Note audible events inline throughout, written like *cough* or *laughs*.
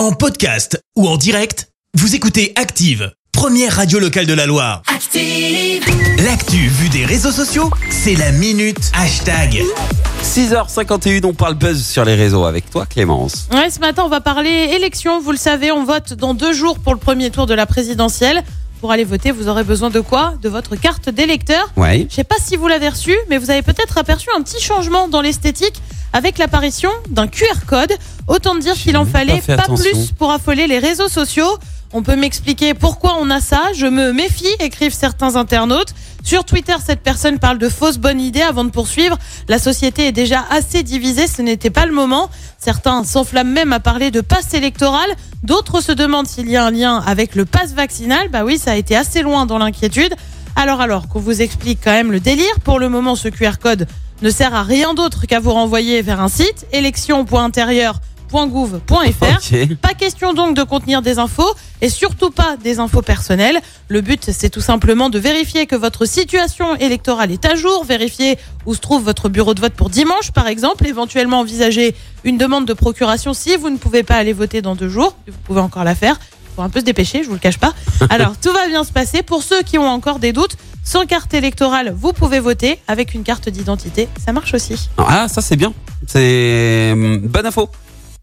En podcast ou en direct, vous écoutez Active, première radio locale de la Loire. Active. L'actu vue des réseaux sociaux, c'est la minute hashtag. 6h51, on parle buzz sur les réseaux avec toi Clémence. Ouais, ce matin, on va parler élection. Vous le savez, on vote dans deux jours pour le premier tour de la présidentielle. Pour aller voter, vous aurez besoin de quoi? De votre carte d'électeur. Ouais. Je sais pas si vous l'avez reçu, mais vous avez peut-être aperçu un petit changement dans l'esthétique avec l'apparition d'un QR code. Autant dire qu'il en pas fallait pas, plus pour affoler les réseaux sociaux. On peut m'expliquer pourquoi on a ça Je me méfie, écrivent certains internautes. Sur Twitter, cette personne parle de fausses bonnes idées avant de poursuivre. La société est déjà assez divisée, ce n'était pas le moment. Certains s'enflamment même à parler de passe électoral. D'autres se demandent s'il y a un lien avec le passe vaccinal. Bah oui, ça a été assez loin dans l'inquiétude. Alors alors, qu'on vous explique quand même le délire. Pour le moment, ce QR code ne sert à rien d'autre qu'à vous renvoyer vers un site élection.intérieur.gouv.fr. *laughs* Pas question donc de contenir des infos et surtout pas des infos personnelles. Le but, c'est tout simplement de vérifier que votre situation électorale est à jour, vérifier où se trouve votre bureau de vote pour dimanche, par exemple, éventuellement envisager une demande de procuration si vous ne pouvez pas aller voter dans deux jours. Vous pouvez encore la faire. Faut un peu se dépêcher, je vous le cache pas. *laughs* Alors, tout va bien se passer. Pour ceux qui ont encore des doutes, sans carte électorale, vous pouvez voter avec une carte d'identité. Ça marche aussi. Ah, ça c'est bien. C'est hum, bonne info.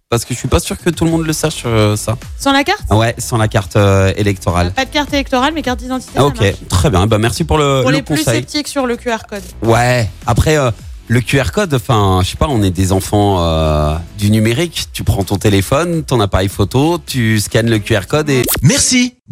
Parce que je suis pas sûr que tout le monde le sache euh, ça. Sans la carte? Ouais, sans la carte euh, électorale. Pas de carte électorale, mais carte d'identité. Ah, ça ok, marche. très bien. Bah merci pour le, Pour le les plus conseil. sceptiques sur le QR code. Ouais. Après euh, le QR code, enfin, je sais pas, on est des enfants euh, du numérique. Tu prends ton téléphone, ton appareil photo, tu scannes le QR code et Merci,